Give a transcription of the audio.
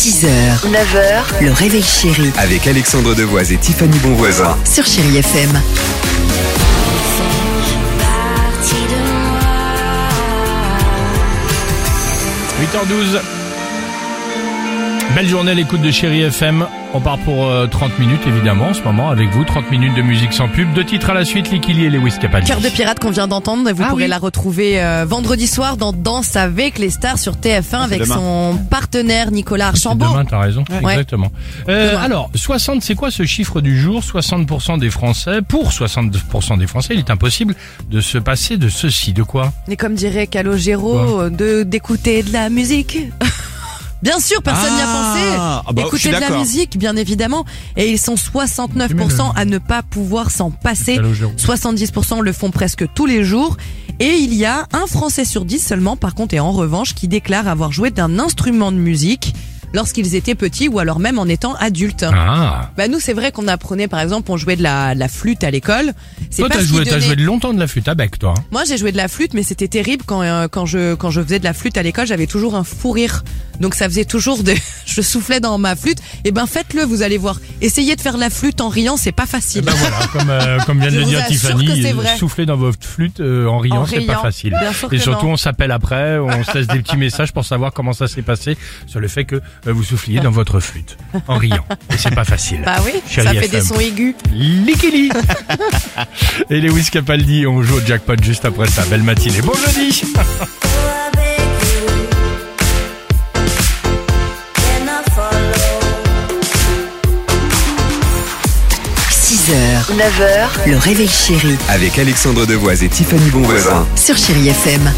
6h, 9h, le réveil chéri Avec Alexandre Devoise et Tiffany Bonvoisin. sur Chérie FM. 8h12. Belle journée à l'écoute de Chéri FM. On part pour euh, 30 minutes évidemment en ce moment avec vous. 30 minutes de musique sans pub. Deux titres à la suite, Likili et Lewis Capaldi. Cœur de pirate qu'on vient d'entendre, vous Ah pourrez oui. la retrouver euh, vendredi soir dans Danse avec les stars sur TF1 avec son partenaire Nicolas Archambault. Demain, t'as raison. Ouais. Exactement. Euh, alors, 60, c'est quoi ce chiffre du jour? 60% des Français, pour 60% des Français, il est impossible de se passer de ceci. De quoi? Mais comme dirait Calogero, euh, de d'écouter de la musique. Bien sûr, personne n'y a pensé. Ah, bah, je suis de la d'accord. musique, bien évidemment. Et ils sont 69% à ne pas pouvoir s'en passer. Calogero. 70% le font presque tous les jours. Et il y a un Français sur 10 seulement, par contre, et en revanche, qui déclare avoir joué d'un instrument de musique lorsqu'ils étaient petits ou alors même en étant adultes. Ah. Bah nous c'est vrai qu'on apprenait par exemple on jouait de la, de la flûte à l'école. C'est Toi, pas t'as ce qui joué, t'as donnait- joué longtemps de la flûte à bec, toi. hein Moi j'ai joué de la flûte mais c'était terrible quand euh, quand je quand je faisais de la flûte à l'école j'avais toujours un fou rire donc ça faisait toujours de je soufflais dans ma flûte et ben faites-le vous allez voir essayez de faire la flûte en riant c'est pas facile. Ben voilà, comme, euh, comme vient de le dire Tiffany, souffler dans votre flûte euh, en riant, c'est pas facile. Et surtout, non. on s'appelle après, on se laisse des petits messages pour savoir comment ça s'est passé sur le fait que euh, vous souffliez dans votre flûte en riant. Et c'est pas facile. Bah oui, Chérie ça fait FM. des sons aigus. Likili Et Lewis Capaldi, on joue au jackpot juste après ça. Belle matinée. Bon jeudi 6h, 9h, le réveil chéri Avec Alexandre Devoise et Tiffany Bonvoisin. sur Chérie FM.